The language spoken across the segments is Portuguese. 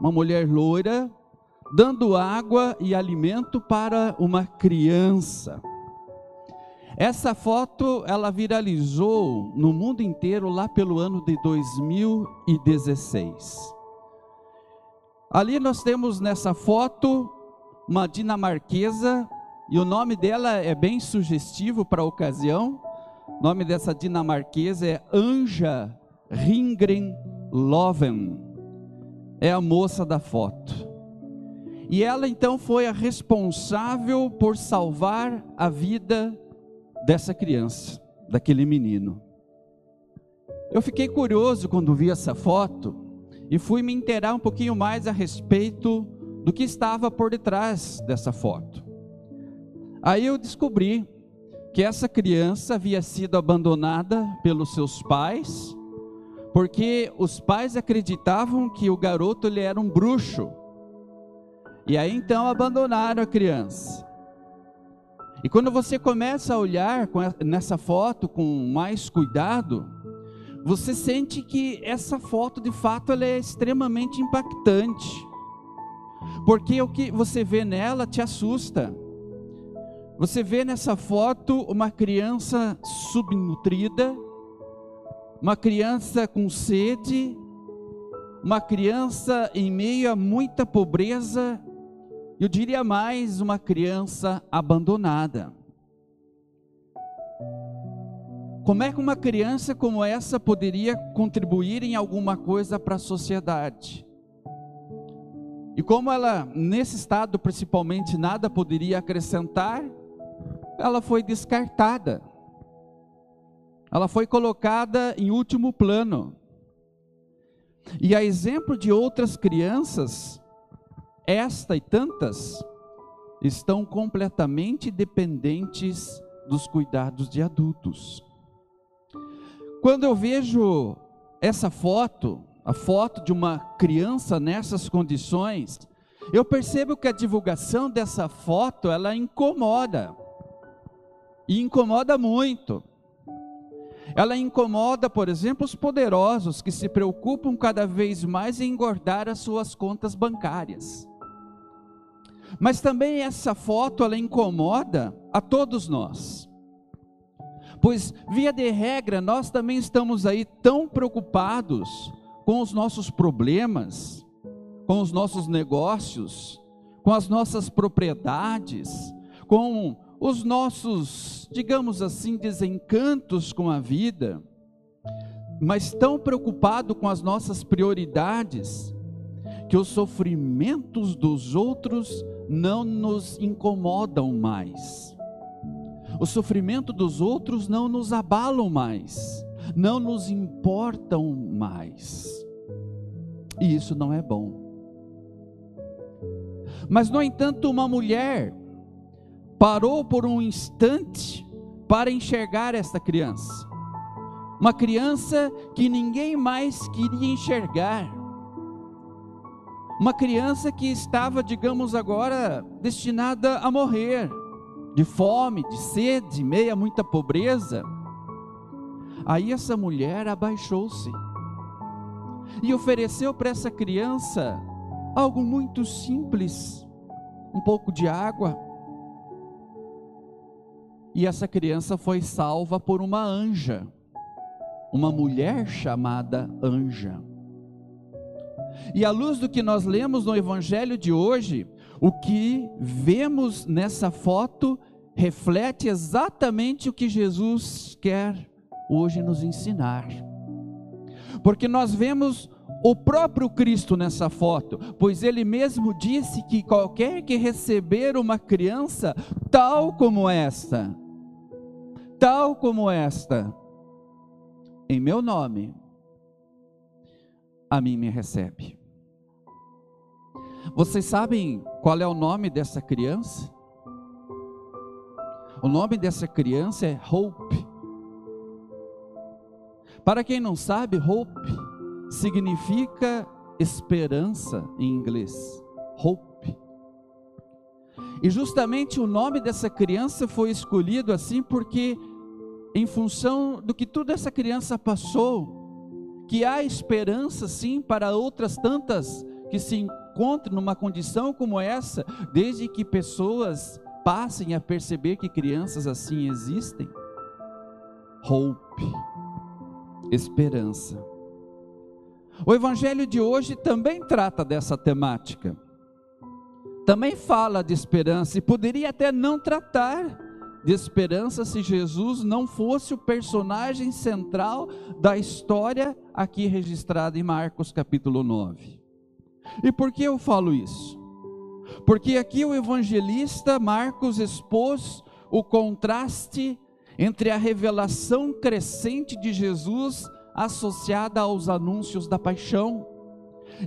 uma mulher loira, dando água e alimento para uma criança. Essa foto ela viralizou no mundo inteiro lá pelo ano de 2016. Ali nós temos nessa foto uma dinamarquesa e o nome dela é bem sugestivo para a ocasião. O nome dessa dinamarquesa é Anja Ringren Loven. É a moça da foto. E ela então foi a responsável por salvar a vida dessa criança, daquele menino. Eu fiquei curioso quando vi essa foto e fui me inteirar um pouquinho mais a respeito do que estava por detrás dessa foto. Aí eu descobri que essa criança havia sido abandonada pelos seus pais, porque os pais acreditavam que o garoto ele era um bruxo. E aí então abandonaram a criança. E quando você começa a olhar nessa foto com mais cuidado, você sente que essa foto de fato ela é extremamente impactante. Porque o que você vê nela te assusta. Você vê nessa foto uma criança subnutrida, uma criança com sede, uma criança em meio a muita pobreza, eu diria mais, uma criança abandonada. Como é que uma criança como essa poderia contribuir em alguma coisa para a sociedade? E como ela, nesse estado principalmente, nada poderia acrescentar, ela foi descartada. Ela foi colocada em último plano. E a exemplo de outras crianças, esta e tantas estão completamente dependentes dos cuidados de adultos. Quando eu vejo essa foto, a foto de uma criança nessas condições, eu percebo que a divulgação dessa foto, ela incomoda. E incomoda muito. Ela incomoda, por exemplo, os poderosos que se preocupam cada vez mais em engordar as suas contas bancárias. Mas também essa foto ela incomoda a todos nós pois, via de regra, nós também estamos aí tão preocupados com os nossos problemas, com os nossos negócios, com as nossas propriedades, com os nossos, digamos assim, desencantos com a vida, mas tão preocupado com as nossas prioridades, que os sofrimentos dos outros não nos incomodam mais o sofrimento dos outros não nos abalam mais, não nos importam mais. E isso não é bom. Mas, no entanto, uma mulher parou por um instante para enxergar esta criança. Uma criança que ninguém mais queria enxergar. Uma criança que estava, digamos agora, destinada a morrer de fome, de sede, meia muita pobreza. Aí essa mulher abaixou-se e ofereceu para essa criança algo muito simples, um pouco de água. E essa criança foi salva por uma anja, uma mulher chamada anja. E à luz do que nós lemos no evangelho de hoje, o que vemos nessa foto reflete exatamente o que Jesus quer hoje nos ensinar. Porque nós vemos o próprio Cristo nessa foto, pois ele mesmo disse que qualquer que receber uma criança tal como esta, tal como esta, em meu nome, a mim me recebe. Vocês sabem qual é o nome dessa criança? O nome dessa criança é Hope. Para quem não sabe, Hope significa esperança em inglês. Hope. E justamente o nome dessa criança foi escolhido assim porque, em função do que toda essa criança passou, que há esperança sim para outras tantas que se encontre numa condição como essa, desde que pessoas passem a perceber que crianças assim existem? Hope, esperança. O evangelho de hoje também trata dessa temática. Também fala de esperança e poderia até não tratar de esperança se Jesus não fosse o personagem central da história aqui registrada em Marcos capítulo 9. E por que eu falo isso? Porque aqui o evangelista Marcos expôs o contraste entre a revelação crescente de Jesus associada aos anúncios da paixão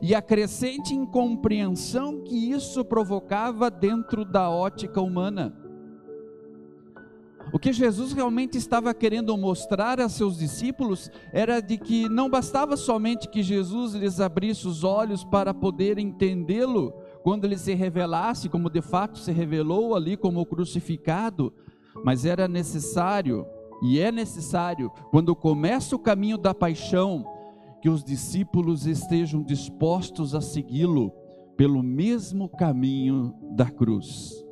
e a crescente incompreensão que isso provocava dentro da ótica humana. O que Jesus realmente estava querendo mostrar a seus discípulos era de que não bastava somente que Jesus lhes abrisse os olhos para poder entendê-lo quando ele se revelasse, como de fato se revelou ali como crucificado, mas era necessário, e é necessário, quando começa o caminho da paixão, que os discípulos estejam dispostos a segui-lo pelo mesmo caminho da cruz.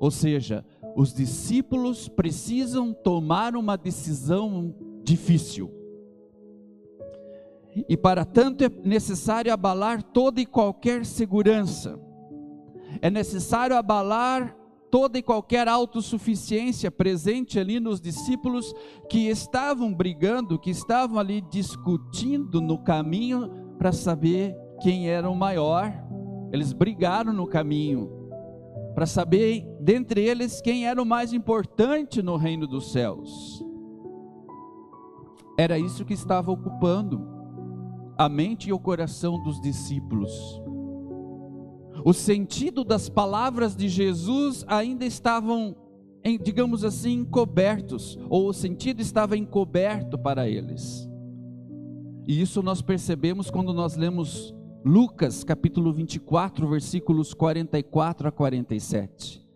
Ou seja, os discípulos precisam tomar uma decisão difícil. E para tanto é necessário abalar toda e qualquer segurança, é necessário abalar toda e qualquer autossuficiência presente ali nos discípulos que estavam brigando, que estavam ali discutindo no caminho para saber quem era o maior. Eles brigaram no caminho para saber dentre eles quem era o mais importante no reino dos céus. Era isso que estava ocupando a mente e o coração dos discípulos. O sentido das palavras de Jesus ainda estavam, digamos assim, encobertos, ou o sentido estava encoberto para eles. E isso nós percebemos quando nós lemos Lucas capítulo 24, versículos 44 a 47.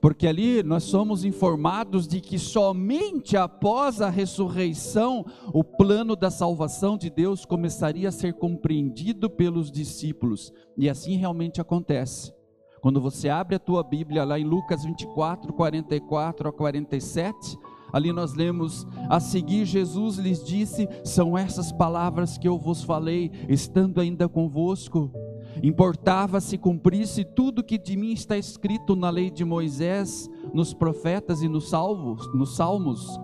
Porque ali nós somos informados de que somente após a ressurreição o plano da salvação de Deus começaria a ser compreendido pelos discípulos. E assim realmente acontece. Quando você abre a tua Bíblia lá em Lucas 24, 44 a 47, Ali nós lemos: A seguir, Jesus lhes disse: São essas palavras que eu vos falei, estando ainda convosco. Importava se cumprisse tudo que de mim está escrito na lei de Moisés, nos profetas e nos salvos, nos salmos.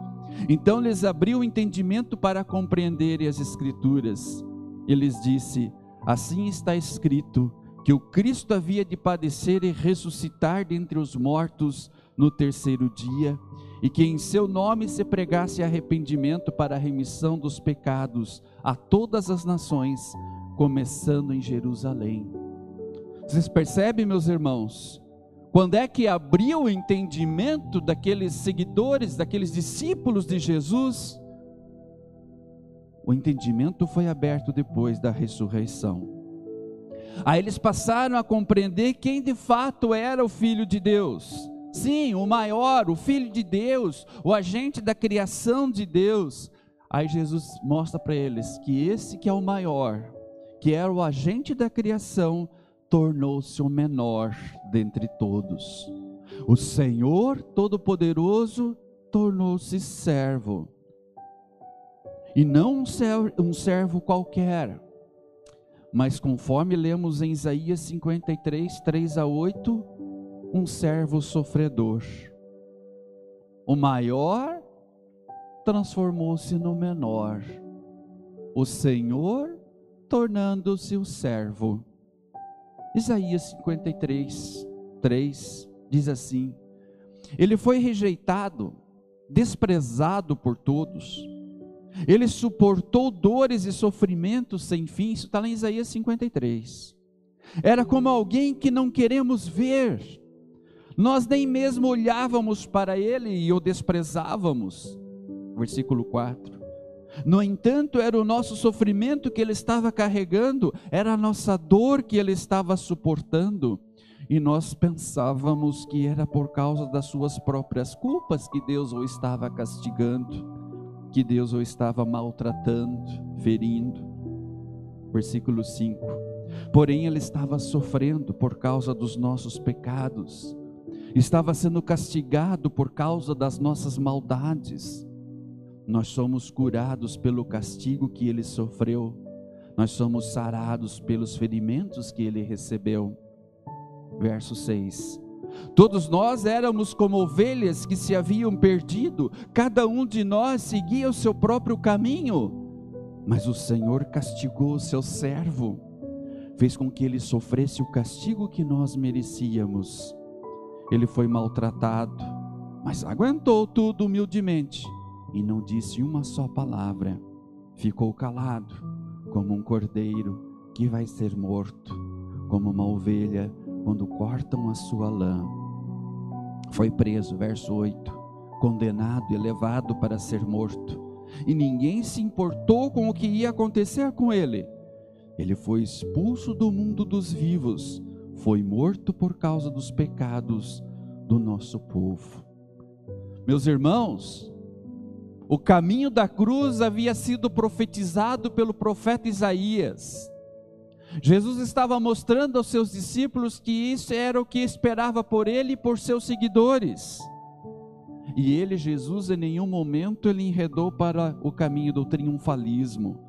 Então lhes abriu o entendimento para compreenderem as escrituras. E lhes disse: Assim está escrito que o Cristo havia de padecer e ressuscitar dentre os mortos no terceiro dia, e que em seu nome se pregasse arrependimento para a remissão dos pecados a todas as nações, começando em Jerusalém. Vocês percebem, meus irmãos? Quando é que abriu o entendimento daqueles seguidores, daqueles discípulos de Jesus? O entendimento foi aberto depois da ressurreição. Aí eles passaram a compreender quem de fato era o Filho de Deus Sim, o maior, o Filho de Deus, o agente da criação de Deus. Aí Jesus mostra para eles que esse que é o maior, que era o agente da criação, tornou-se o menor dentre todos. O Senhor Todo-Poderoso tornou-se servo. E não um servo, um servo qualquer, mas conforme lemos em Isaías 53, 3 a 8, um servo sofredor. O maior transformou-se no menor, o Senhor tornando-se o servo. Isaías 53, 3 diz assim: Ele foi rejeitado, desprezado por todos, ele suportou dores e sofrimentos sem fim. Isso está lá em Isaías 53. Era como alguém que não queremos ver, nós nem mesmo olhávamos para ele e o desprezávamos. Versículo 4. No entanto, era o nosso sofrimento que ele estava carregando, era a nossa dor que ele estava suportando, e nós pensávamos que era por causa das suas próprias culpas que Deus o estava castigando, que Deus o estava maltratando, ferindo. Versículo 5 porém ele estava sofrendo por causa dos nossos pecados, estava sendo castigado por causa das nossas maldades. Nós somos curados pelo castigo que ele sofreu, nós somos sarados pelos ferimentos que ele recebeu. Verso 6. Todos nós éramos como ovelhas que se haviam perdido, cada um de nós seguia o seu próprio caminho. Mas o Senhor castigou o seu servo, fez com que ele sofresse o castigo que nós merecíamos. Ele foi maltratado, mas aguentou tudo humildemente e não disse uma só palavra. Ficou calado, como um cordeiro que vai ser morto, como uma ovelha quando cortam a sua lã. Foi preso, verso 8, condenado e levado para ser morto. E ninguém se importou com o que ia acontecer com ele. Ele foi expulso do mundo dos vivos, foi morto por causa dos pecados do nosso povo. Meus irmãos, o caminho da cruz havia sido profetizado pelo profeta Isaías. Jesus estava mostrando aos seus discípulos que isso era o que esperava por ele e por seus seguidores. E ele, Jesus, em nenhum momento ele enredou para o caminho do triunfalismo.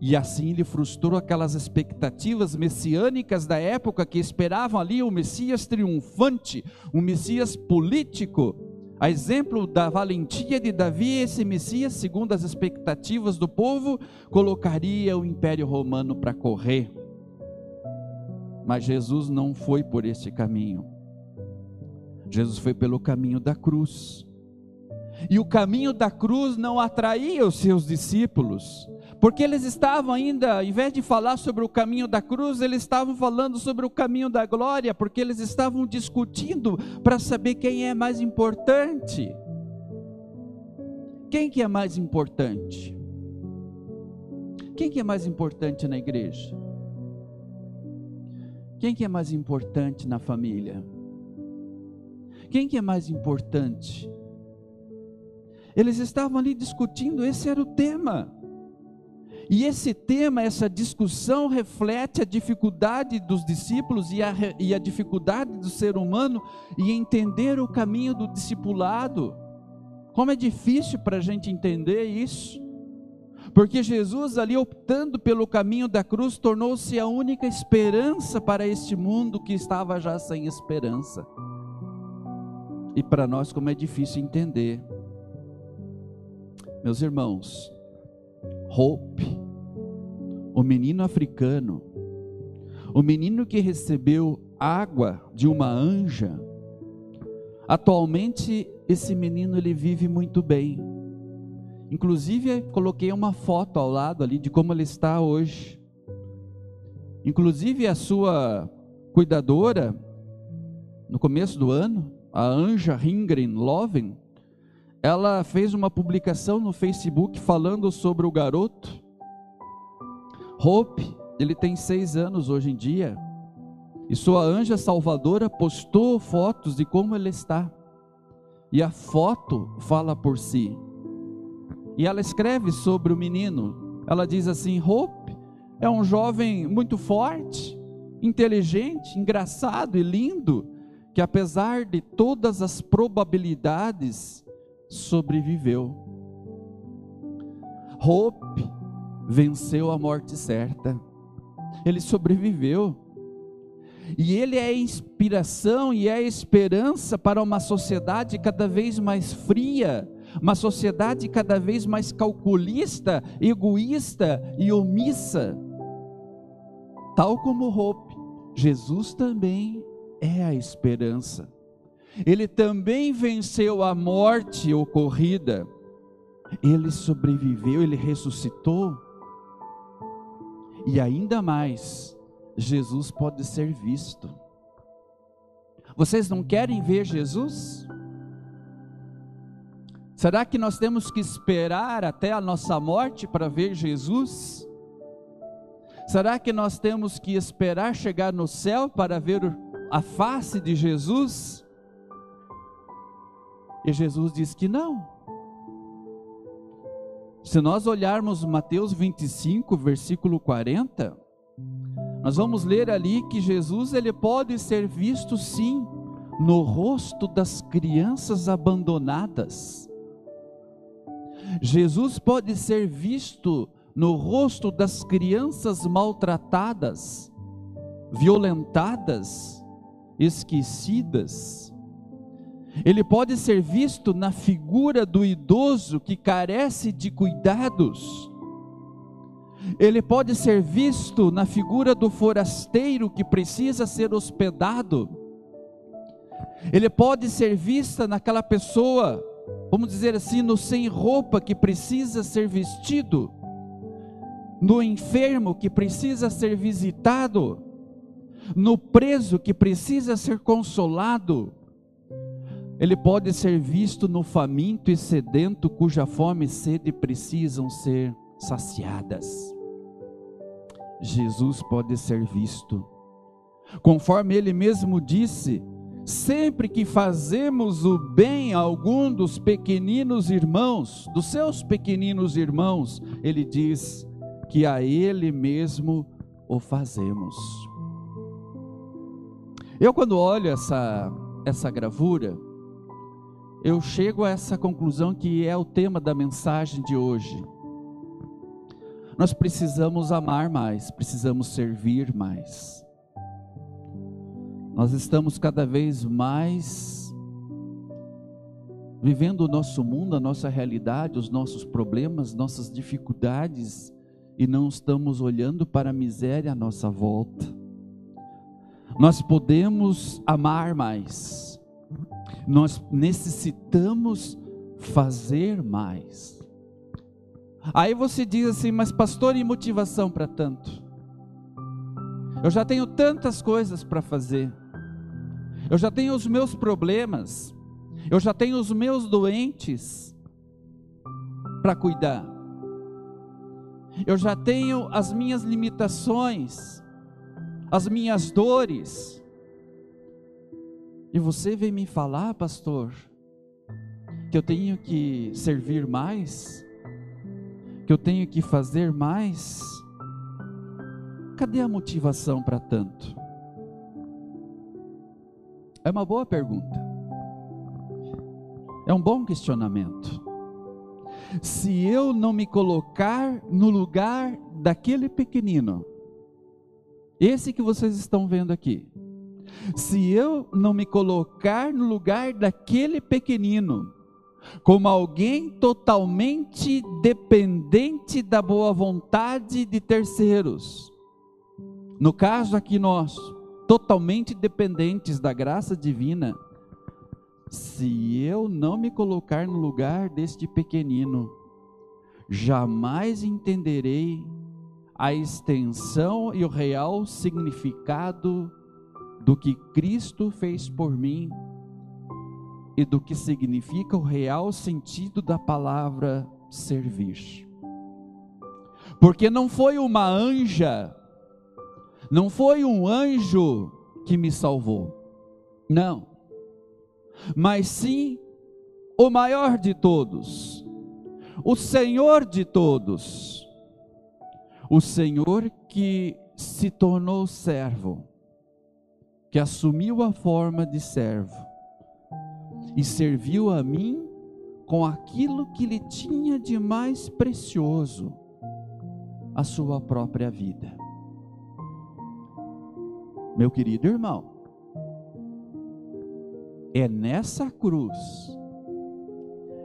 E assim ele frustrou aquelas expectativas messiânicas da época que esperavam ali o Messias triunfante, um Messias político. A exemplo da valentia de Davi, esse Messias, segundo as expectativas do povo, colocaria o Império Romano para correr. Mas Jesus não foi por este caminho. Jesus foi pelo caminho da cruz. E o caminho da cruz não atraía os seus discípulos, porque eles estavam ainda, ao invés de falar sobre o caminho da cruz, eles estavam falando sobre o caminho da glória, porque eles estavam discutindo para saber quem é mais importante. Quem que é mais importante? Quem que é mais importante na igreja? Quem que é mais importante na família? Quem que é mais importante? Eles estavam ali discutindo, esse era o tema. E esse tema, essa discussão reflete a dificuldade dos discípulos e a, e a dificuldade do ser humano em entender o caminho do discipulado. Como é difícil para a gente entender isso. Porque Jesus, ali optando pelo caminho da cruz, tornou-se a única esperança para este mundo que estava já sem esperança. E para nós, como é difícil entender. Meus irmãos, Hope, o menino africano, o menino que recebeu água de uma anja, atualmente esse menino ele vive muito bem. Inclusive, coloquei uma foto ao lado ali de como ele está hoje. Inclusive, a sua cuidadora, no começo do ano, a Anja Ringren Loven, ela fez uma publicação no Facebook falando sobre o garoto. Hope, ele tem seis anos hoje em dia, e sua anja salvadora postou fotos de como ele está. E a foto fala por si. E ela escreve sobre o menino. Ela diz assim: Hope é um jovem muito forte, inteligente, engraçado e lindo, que apesar de todas as probabilidades, sobreviveu. Hope venceu a morte certa. Ele sobreviveu. E ele é inspiração e é esperança para uma sociedade cada vez mais fria, uma sociedade cada vez mais calculista, egoísta e omissa. Tal como Hope, Jesus também é a esperança. Ele também venceu a morte ocorrida. Ele sobreviveu, ele ressuscitou. E ainda mais, Jesus pode ser visto. Vocês não querem ver Jesus? Será que nós temos que esperar até a nossa morte para ver Jesus? Será que nós temos que esperar chegar no céu para ver a face de Jesus? E Jesus diz que não. Se nós olharmos Mateus 25, versículo 40, Nós vamos ler ali que Jesus ele pode ser visto sim no rosto das crianças abandonadas. Jesus pode ser visto no rosto das crianças maltratadas, violentadas, esquecidas. Ele pode ser visto na figura do idoso que carece de cuidados. Ele pode ser visto na figura do forasteiro que precisa ser hospedado. Ele pode ser vista naquela pessoa, vamos dizer assim, no sem roupa que precisa ser vestido, no enfermo que precisa ser visitado, no preso que precisa ser consolado ele pode ser visto no faminto e sedento, cuja fome e sede precisam ser saciadas. Jesus pode ser visto. Conforme ele mesmo disse, sempre que fazemos o bem a algum dos pequeninos irmãos, dos seus pequeninos irmãos, ele diz que a ele mesmo o fazemos. Eu quando olho essa essa gravura, eu chego a essa conclusão que é o tema da mensagem de hoje. Nós precisamos amar mais, precisamos servir mais. Nós estamos cada vez mais vivendo o nosso mundo, a nossa realidade, os nossos problemas, nossas dificuldades e não estamos olhando para a miséria à nossa volta. Nós podemos amar mais nós necessitamos fazer mais. Aí você diz assim, mas pastor, e motivação para tanto? Eu já tenho tantas coisas para fazer. Eu já tenho os meus problemas. Eu já tenho os meus doentes para cuidar. Eu já tenho as minhas limitações, as minhas dores. E você vem me falar, pastor, que eu tenho que servir mais? Que eu tenho que fazer mais? Cadê a motivação para tanto? É uma boa pergunta. É um bom questionamento. Se eu não me colocar no lugar daquele pequenino, esse que vocês estão vendo aqui, se eu não me colocar no lugar daquele pequenino, como alguém totalmente dependente da boa vontade de terceiros, no caso aqui nós, totalmente dependentes da graça divina, se eu não me colocar no lugar deste pequenino, jamais entenderei a extensão e o real significado do que Cristo fez por mim e do que significa o real sentido da palavra servir. Porque não foi uma anja, não foi um anjo que me salvou, não, mas sim o maior de todos, o Senhor de todos, o Senhor que se tornou servo que assumiu a forma de servo e serviu a mim com aquilo que lhe tinha de mais precioso, a sua própria vida. Meu querido irmão, é nessa cruz,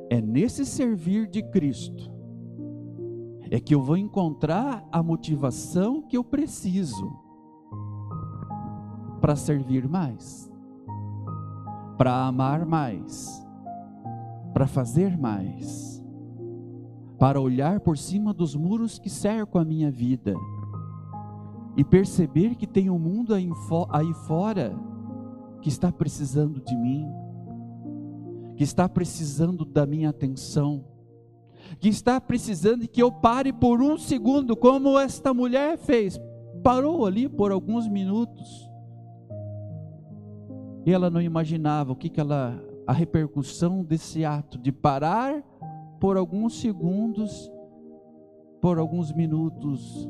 é nesse servir de Cristo, é que eu vou encontrar a motivação que eu preciso para servir mais, para amar mais, para fazer mais, para olhar por cima dos muros que cercam a minha vida e perceber que tem um mundo aí, aí fora que está precisando de mim, que está precisando da minha atenção, que está precisando que eu pare por um segundo, como esta mulher fez, parou ali por alguns minutos e ela não imaginava o que, que ela, a repercussão desse ato de parar por alguns segundos, por alguns minutos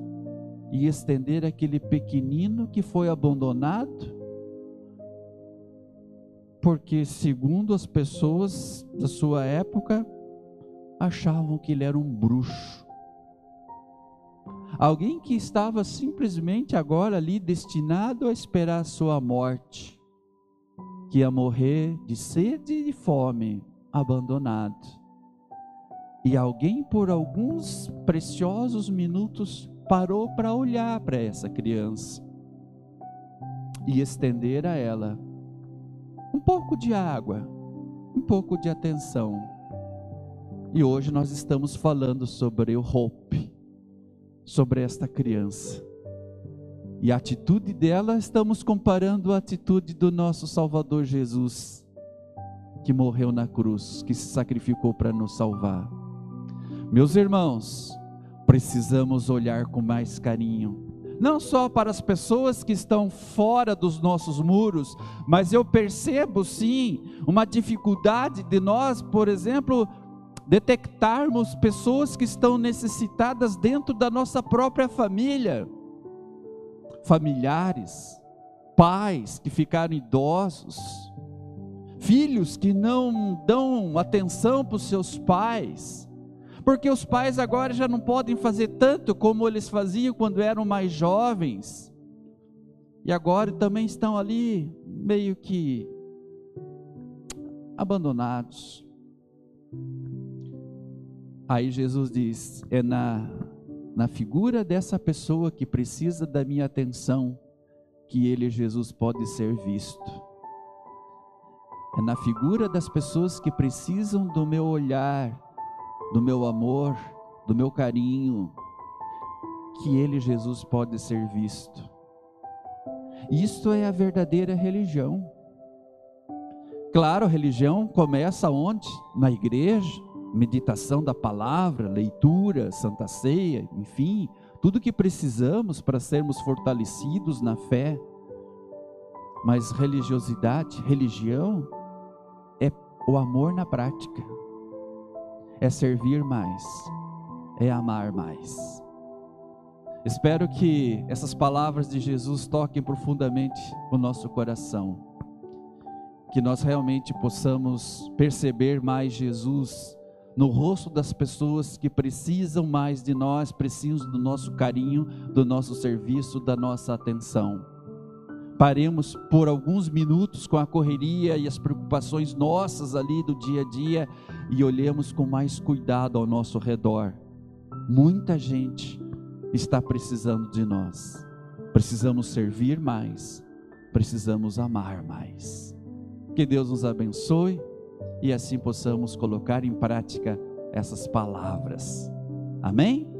e estender aquele pequenino que foi abandonado? Porque, segundo as pessoas da sua época, achavam que ele era um bruxo. Alguém que estava simplesmente agora ali destinado a esperar a sua morte, que ia morrer de sede e de fome, abandonado. E alguém por alguns preciosos minutos parou para olhar para essa criança e estender a ela um pouco de água, um pouco de atenção. E hoje nós estamos falando sobre o Hope, sobre esta criança. E a atitude dela, estamos comparando a atitude do nosso Salvador Jesus, que morreu na cruz, que se sacrificou para nos salvar. Meus irmãos, precisamos olhar com mais carinho, não só para as pessoas que estão fora dos nossos muros, mas eu percebo sim uma dificuldade de nós, por exemplo, detectarmos pessoas que estão necessitadas dentro da nossa própria família, familiares, pais que ficaram idosos, filhos que não dão atenção para os seus pais, porque os pais agora já não podem fazer tanto como eles faziam quando eram mais jovens, e agora também estão ali meio que abandonados. Aí Jesus diz: é na, na figura dessa pessoa que precisa da minha atenção que ele, Jesus, pode ser visto. É na figura das pessoas que precisam do meu olhar, do meu amor, do meu carinho, que ele, Jesus, pode ser visto. Isto é a verdadeira religião. Claro, a religião começa onde? Na igreja, meditação da palavra, leitura, santa ceia, enfim, tudo que precisamos para sermos fortalecidos na fé. Mas religiosidade, religião, é o amor na prática, é servir mais, é amar mais. Espero que essas palavras de Jesus toquem profundamente o nosso coração, que nós realmente possamos perceber mais Jesus no rosto das pessoas que precisam mais de nós, precisam do nosso carinho, do nosso serviço, da nossa atenção. Paremos por alguns minutos com a correria e as preocupações nossas ali do dia a dia e olhemos com mais cuidado ao nosso redor. Muita gente está precisando de nós. Precisamos servir mais, precisamos amar mais. Que Deus nos abençoe e assim possamos colocar em prática essas palavras. Amém?